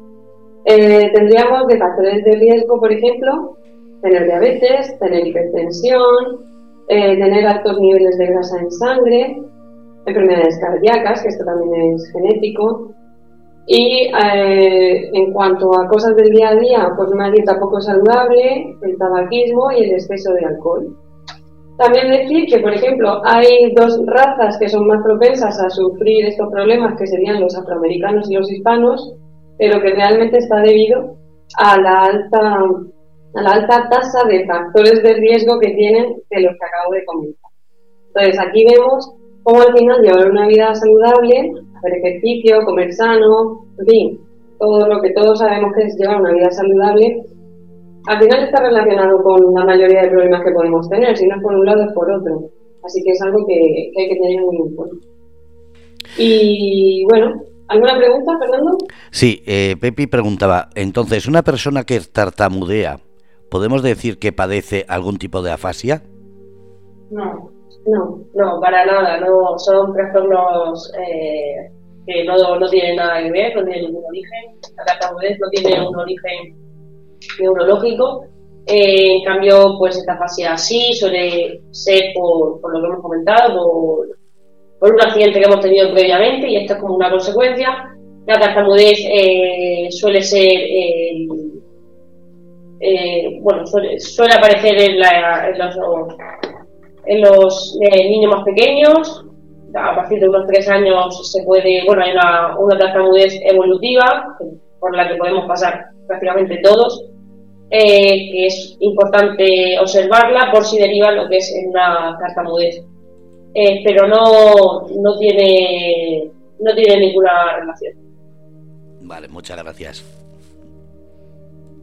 S4: Eh, tendríamos de factores de riesgo, por ejemplo, tener diabetes, tener hipertensión, eh, tener altos niveles de grasa en sangre, enfermedades cardíacas, que esto también es genético. Y eh, en cuanto a cosas del día a día, pues una dieta poco saludable, el tabaquismo y el exceso de alcohol. También decir que, por ejemplo, hay dos razas que son más propensas a sufrir estos problemas, que serían los afroamericanos y los hispanos, pero que realmente está debido a la alta, a la alta tasa de factores de riesgo que tienen de los que acabo de comentar. Entonces, aquí vemos cómo al final llevar una vida saludable, hacer ejercicio, comer sano, en fin, todo lo que todos sabemos que es llevar una vida saludable, al final está relacionado con la mayoría de problemas que podemos tener, si no es por un lado es por otro. Así que es algo que, que hay que tener muy en cuenta. Y bueno, ¿Alguna pregunta, Fernando?
S1: Sí, eh, Pepi preguntaba, entonces, ¿una persona que tartamudea, podemos decir que padece algún tipo de afasia?
S5: No, no, no, para nada, no, son trastornos eh, que no, no tienen nada que ver, no tienen ningún origen, la tartamudez no tiene un origen neurológico, eh, en cambio, pues esta afasia sí suele ser por, lo que hemos comentado, por por un accidente que hemos tenido previamente y esto es como una consecuencia. La tartamudez eh, suele ser, eh, eh, bueno, suele, aparecer en, los, niños más pequeños. A partir de unos tres años se puede, bueno, hay una, una tartamudez evolutiva por la que podemos pasar prácticamente todos, que es importante observarla por si deriva lo que es una tartamudez. Eh, pero no, no, tiene, no tiene ninguna relación.
S1: Vale, muchas gracias.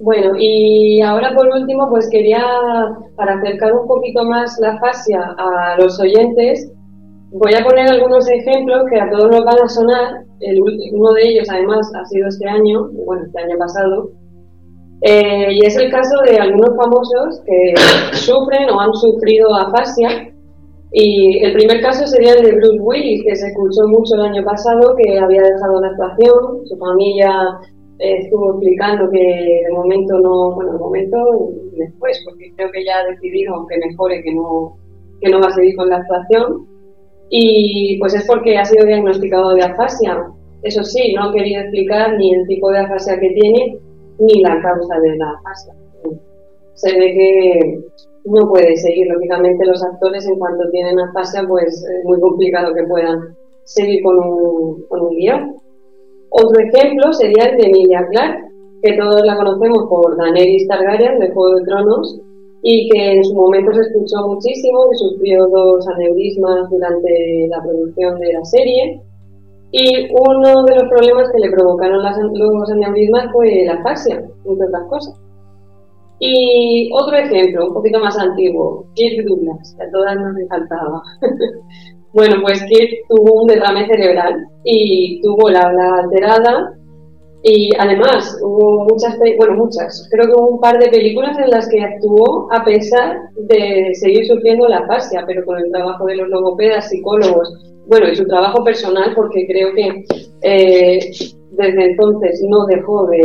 S4: Bueno, y ahora por último, pues quería, para acercar un poquito más la fascia a los oyentes, voy a poner algunos ejemplos que a todos nos van a sonar. El, uno de ellos, además, ha sido este año, bueno, este año pasado, eh, y es el caso de algunos famosos que sufren o han sufrido afasia y el primer caso sería el de Bruce Willis, que se escuchó mucho el año pasado, que había dejado la actuación, su familia estuvo explicando que de momento no, bueno, de momento y después, porque creo que ya ha decidido, aunque mejore, que no, que no va a seguir con la actuación. Y pues es porque ha sido diagnosticado de afasia. Eso sí, no ha querido explicar ni el tipo de afasia que tiene, ni la causa de la afasia. Se ve que no puede seguir. Lógicamente los actores en cuanto tienen afasia pues es muy complicado que puedan seguir con un, con un guion. Otro ejemplo sería el de Emilia Clarke, que todos la conocemos por Daenerys Targaryen de Juego de Tronos y que en su momento se escuchó muchísimo, que sufrió dos aneurismas durante la producción de la serie y uno de los problemas que le provocaron las, los aneurismas fue la afasia, entre otras cosas. Y otro ejemplo, un poquito más antiguo, Kirk Douglas, que a todas nos faltaba. bueno, pues Kirk tuvo un derrame cerebral y tuvo la habla alterada. Y además hubo muchas, bueno, muchas, creo que hubo un par de películas en las que actuó a pesar de seguir sufriendo la fascia, pero con el trabajo de los logopedas, psicólogos, bueno, y su trabajo personal, porque creo que eh, desde entonces no dejó de,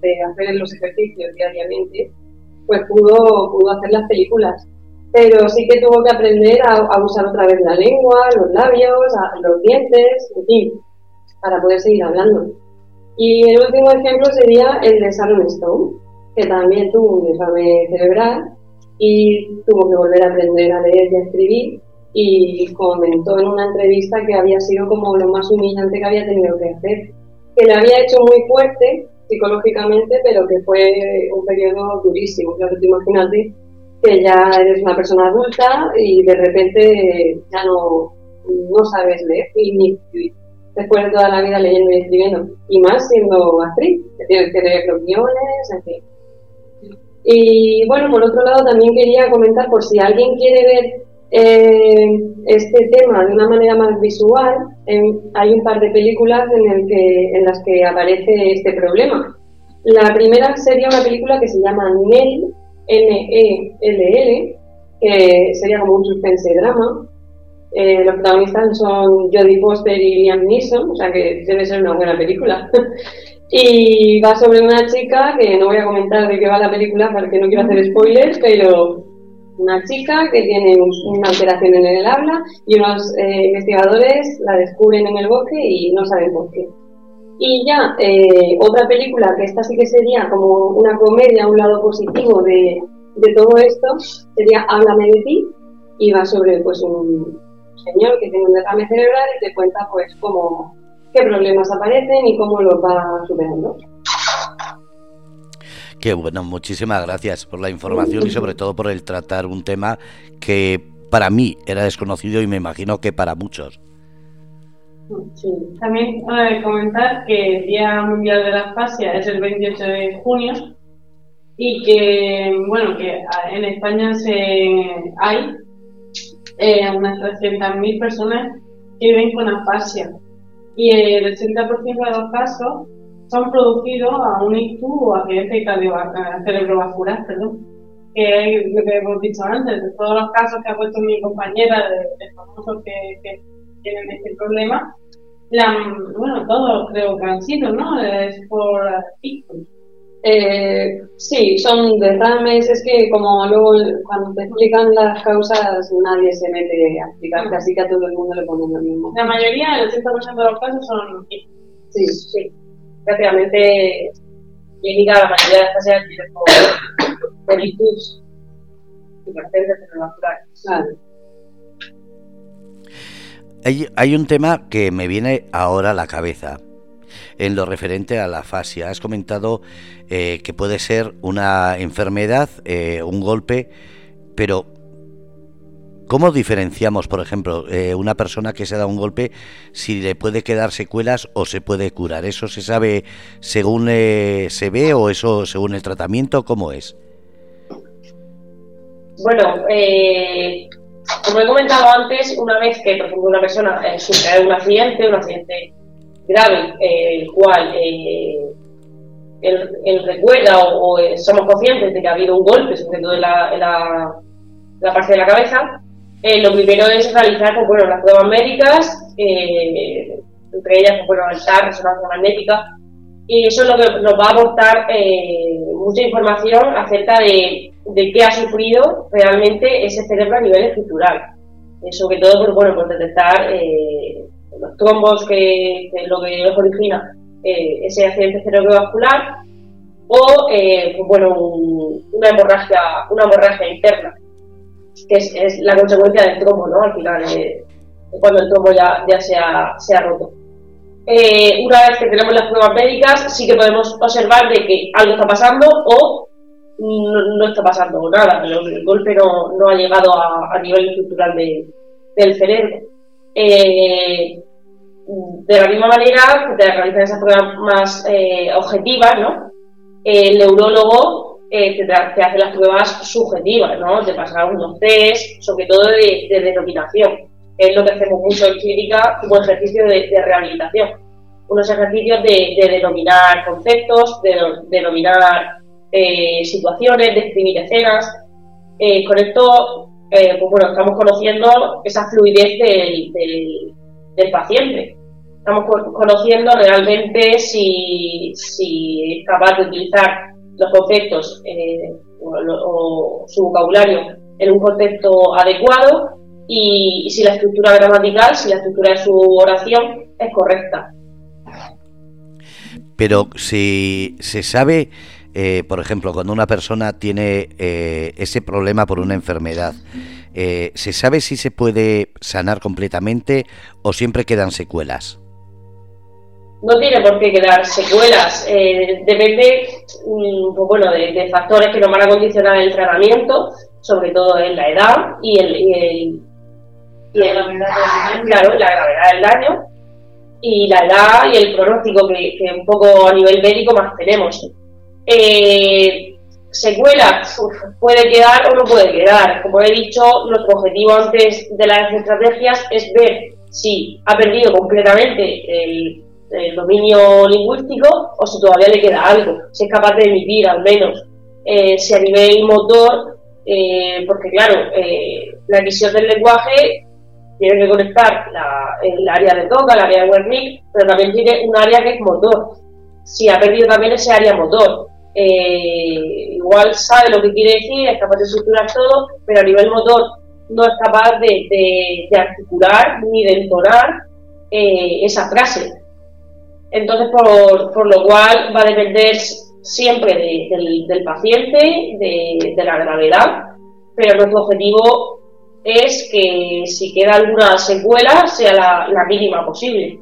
S4: de hacer los ejercicios diariamente pues pudo, pudo hacer las películas. Pero sí que tuvo que aprender a, usar otra vez la lengua, los labios, los dientes, en fin. para poder seguir hablando. Y el último ejemplo sería el de Sharon Stone, que también tuvo un derrame cerebral y tuvo que volver a aprender a leer y a escribir y comentó en una entrevista que había sido como lo más humillante que había tenido que hacer, que le había hecho muy fuerte psicológicamente, pero que fue un periodo durísimo. Claro, tú imagínate que ya eres una persona adulta y de repente ya no, no sabes leer ni escribir. Después de toda la vida leyendo y escribiendo, y más siendo actriz, que tienes que leer los guiones, en fin. Y bueno, por otro lado también quería comentar, por si alguien quiere ver eh, este tema de una manera más visual, hay un par de películas en, el que, en las que aparece este problema. La primera sería una película que se llama Nell, N-E-L-L, que sería como un suspense drama. Eh, los protagonistas son Jodie Foster y Liam Neeson, o sea que debe ser una buena película. y va sobre una chica, que no voy a comentar de qué va la película porque no quiero hacer spoilers, pero una chica que tiene una alteración en el habla y unos eh, investigadores la descubren en el bosque y no saben por qué. Y ya, eh, otra película, que esta sí que sería como una comedia, un lado positivo de, de todo esto, sería Háblame de ti, y va sobre pues un señor que tiene un derrame cerebral y te cuenta pues cómo, qué problemas aparecen y cómo los va superando.
S1: Qué bueno, muchísimas gracias por la información y sobre todo por el tratar un tema que para mí era desconocido y me imagino que para muchos.
S3: Sí. También eh, comentar que el Día Mundial de la Asfasia es el 28 de junio y que, bueno, que en España se, hay eh, unas 300.000 personas que viven con asfasia y el 80% de los casos son producidos a un ictus o accidente cerebrovascular, perdón, que es lo que hemos dicho antes, de todos los casos que ha puesto mi compañera de, famosos que, tienen este problema, bueno, todos creo que han sido, ¿no? Es por ictus.
S4: Eh, sí, son derrames, es que como luego cuando te explican las causas nadie se mete a explicarte, así que a todo el mundo le ponen lo mismo.
S3: La mayoría, el 80% de los casos son
S5: Sí, sí. Prácticamente clínica la mayoría de estas se tiene por ictus
S1: Hay, un tema que me viene ahora a la cabeza en lo referente a la fascia. Has comentado eh, que puede ser una enfermedad, eh, un golpe, pero ¿Cómo diferenciamos, por ejemplo, eh, una persona que se da un golpe, si le puede quedar secuelas o se puede curar? ¿Eso se sabe según se ve o eso según el tratamiento? ¿Cómo es?
S5: Bueno, eh, como he comentado antes, una vez que, por ejemplo, una persona sufre un accidente, un accidente grave, el cual él, recuerda o, somos conscientes de que ha habido un golpe, sobre todo en la parte de la cabeza, eh, lo primero es realizar pues, bueno, las pruebas médicas, eh, entre ellas pues, bueno, el resonancia magnética, y eso es lo que nos va a aportar eh, mucha información acerca de, qué ha sufrido realmente ese cerebro a nivel estructural. sobre todo por, bueno, por detectar los trombos que, que, lo que origina ese accidente cerebrovascular o pues, bueno, una, hemorragia, una hemorragia interna que es, la consecuencia del trombo, ¿no? Al final, eh, cuando el trombo ya, ya se, ha, se ha roto. Eh, una vez que tenemos las pruebas médicas, sí que podemos observar de que algo está pasando o no, está pasando nada, el, golpe no, no, ha llegado a, nivel estructural del cerebro. Eh, de la misma manera, de realizar esas pruebas más objetivas, ¿no? el neurólogo eh, te, hace las pruebas subjetivas, ¿no? De pasar unos test, sobre todo de, denominación. Es lo que hacemos mucho en clínica como ejercicio de, rehabilitación. Unos ejercicios de, denominar conceptos, de denominar eh, situaciones, describir escenas. Eh, con esto, pues bueno, estamos conociendo esa fluidez del, paciente. Estamos conociendo realmente si, si es capaz de utilizar los conceptos eh, o, su vocabulario en un contexto adecuado y, si la estructura gramatical, si la estructura de su oración es correcta.
S1: pero si se sabe, eh, por ejemplo, cuando una persona tiene eh, ese problema por una enfermedad, eh, ¿se sabe si se puede sanar completamente o siempre quedan secuelas?
S5: No tiene por qué quedar secuelas. depende mm, pues bueno, de, factores que nos van a condicionar el tratamiento, sobre todo en la edad y el, y la gravedad claro, la gravedad del daño y la edad y el pronóstico que, un poco a nivel médico más tenemos. Eh, puede quedar o no puede quedar. Como he dicho, nuestro objetivo antes de las estrategias es ver si ha perdido completamente el, dominio lingüístico o si todavía le queda algo, si es capaz de emitir al menos. Eh, si a nivel motor, eh, porque claro, la emisión del lenguaje tiene que conectar el área de toca, el área de Wernicke, pero también tiene un área que es motor. Si ha perdido también ese área motor, eh, igual sabe lo que quiere decir, es capaz de estructurar todo, pero a nivel motor no es capaz de, articular ni de entonar eh, esa frase. Entonces, por, lo cual va a depender siempre del, paciente, de, de la gravedad, pero nuestro objetivo es que si queda alguna secuela sea la, mínima posible.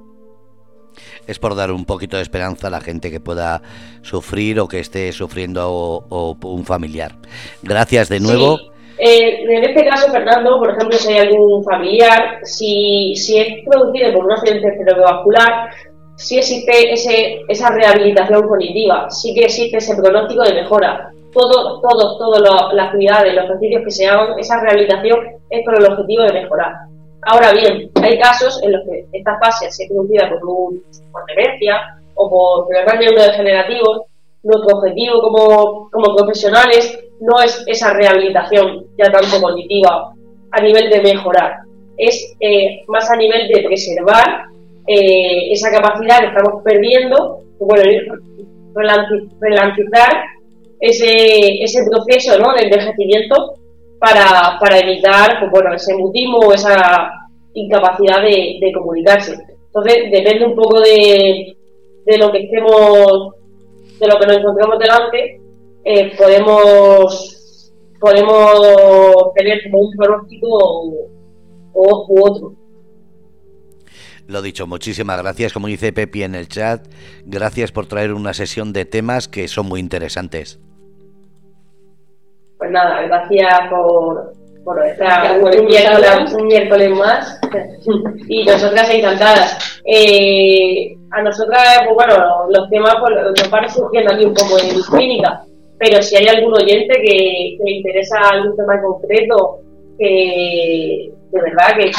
S1: Es por dar un poquito de esperanza a la gente que pueda sufrir o que esté sufriendo o, un familiar. Gracias de nuevo.
S5: Eh, en este caso, Fernando, por ejemplo, si hay algún familiar, si, si es producido por un accidente cerebrovascular, sí existe ese, esa rehabilitación cognitiva, sí que existe ese pronóstico de mejora todo, todo, todas las actividades, los ejercicios que se hagan, esa rehabilitación es con el objetivo de mejorar. Ahora bien, hay casos en los que esta fase se producida por, un, por demencia o por problemas neurodegenerativos. Nuestro objetivo como, como profesionales no es esa rehabilitación ya tanto cognitiva a nivel de mejorar, es eh, más a nivel de preservar eh, esa capacidad que estamos perdiendo, bueno, relanzar ese, ese proceso ¿no? de envejecimiento para, para evitar pues, bueno, ese mutismo o esa incapacidad de, comunicarse. Entonces, depende un poco de, de, lo que estemos, de lo que nos encontramos delante, eh, podemos, podemos tener como un pronóstico o, o u otro.
S1: Lo dicho, muchísimas gracias. Como dice Pepi en el chat, gracias por traer una sesión de temas que son muy interesantes.
S5: Pues nada, gracias por, por estar un, miércoles, más. Y nosotras encantadas. Eh, a nosotras, pues bueno, los temas pues, nos van surgiendo aquí un poco en clínica, pero si hay algún oyente que, le interesa algún tema en concreto, que de verdad que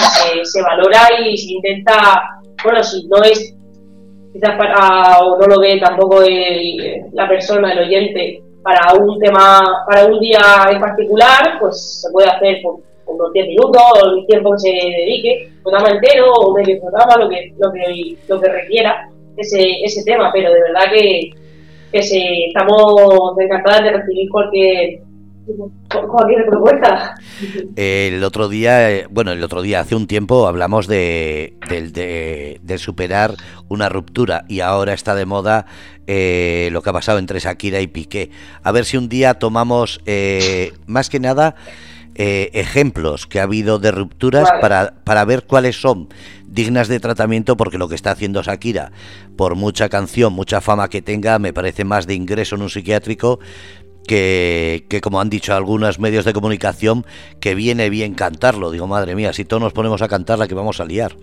S5: se valora y se intenta, bueno, si no es quizás para, o no lo ve tampoco la persona, el oyente, para un tema, para un día en particular, pues se puede hacer por, unos 10 minutos, o el tiempo que se dedique, un programa entero o medio programa, lo que, lo que, lo que requiera ese, ese tema, pero de verdad que, que se, estamos encantadas de recibir cualquier cualquier propuesta.
S1: El otro día, eh, bueno, el otro día, hace un tiempo, hablamos de, de, superar una ruptura y ahora está de moda eh, lo que ha pasado entre Shakira y Piqué. A ver si un día tomamos, eh, más que nada, ejemplos que ha habido de rupturas para, para ver cuáles son dignas de tratamiento porque lo que está haciendo Shakira, por mucha canción, mucha fama que tenga, me parece más de ingreso en un psiquiátrico que, como han dicho algunos medios de comunicación, que viene bien cantarlo. Digo, madre mía, si todos nos ponemos a cantarla, que vamos a liar.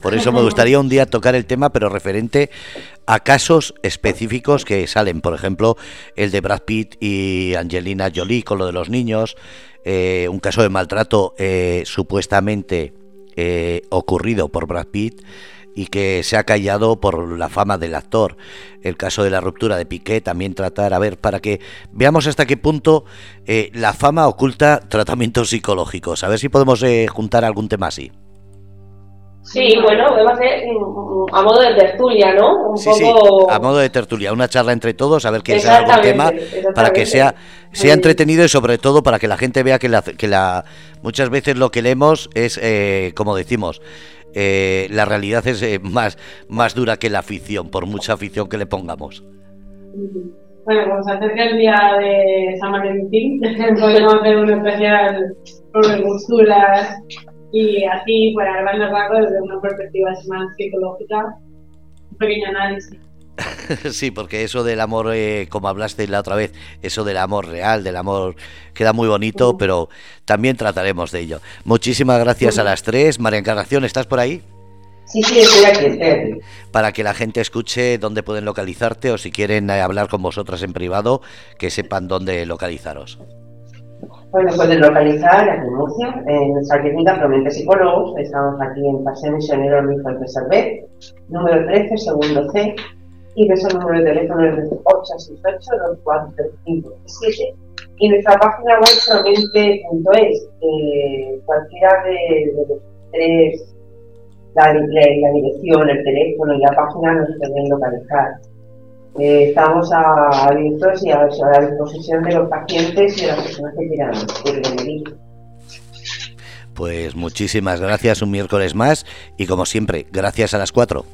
S1: Por eso me gustaría un día tocar el tema, pero referente a casos específicos que salen. Por ejemplo, el de Brad Pitt y Angelina Jolie con lo de los niños. Eh, un caso de maltrato eh, supuestamente eh, ocurrido por Brad Pitt y que se ha callado por la fama del actor. El caso de la ruptura de Piqué también tratar, a ver, para que veamos hasta qué punto eh, la fama oculta tratamientos psicológicos. A ver si podemos eh, juntar algún tema así.
S5: Sí, bueno, podemos hacer mm, a modo de tertulia, ¿no?
S1: Un sí, poco... sí, a modo de tertulia, una charla entre todos, a ver qué es algún tema para que sea, sea entretenido y sobre todo para que la gente vea que la, que la muchas veces lo que leemos es, eh, como decimos, eh, la realidad es eh, más, más dura que la ficción, por mucha afición que le pongamos.
S3: Bueno, como se acerca el día de San Valentín, podemos hacer un especial sobre posturas y así, para grandes rasgos, desde una perspectiva más psicológica, un pequeño análisis.
S1: Sí, porque eso del amor, eh, como hablaste la otra vez, eso del amor real, del amor, queda muy bonito, pero también trataremos de ello. Muchísimas gracias a las tres. María Encarnación, ¿estás por ahí?
S2: Sí, sí, estoy aquí, estoy aquí.
S1: Para que la gente escuche dónde pueden localizarte o si quieren eh, hablar con vosotras en privado, que sepan dónde localizaros.
S2: Bueno, pueden localizar aquí en Murcia, en nuestra clínica Promente Psicólogos. Estamos aquí en Paseo Misionero Luis Salvé, número 13, segundo C, y nuestro número de teléfono es 868-2435-7. Y nuestra página web promente.es, eh, cualquiera de, de los tres, la, la, la dirección, el teléfono y la página nos pueden localizar. Eh, estamos abiertos y a, la disposición de los pacientes y de las personas que quieran, que venir.
S1: Pues muchísimas gracias un miércoles más y como siempre, gracias a las cuatro.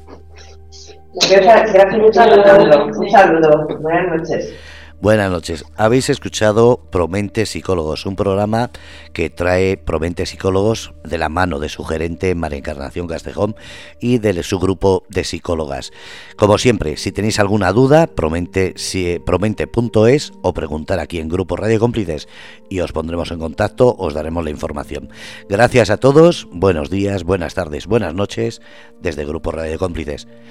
S2: Gracias, gracias, un saludo, un saludo, buenas noches.
S1: Buenas noches. Habéis escuchado Promente Psicólogos, un programa que trae Promente Psicólogos de la mano de su gerente María Encarnación Castejón y de su grupo de psicólogas. Como siempre, si tenéis alguna duda, si, promente.es o preguntar aquí en Grupo Radio Cómplices y os pondremos en contacto, os daremos la información. Gracias a todos, buenos días, buenas tardes, buenas noches desde Grupo Radio Cómplices.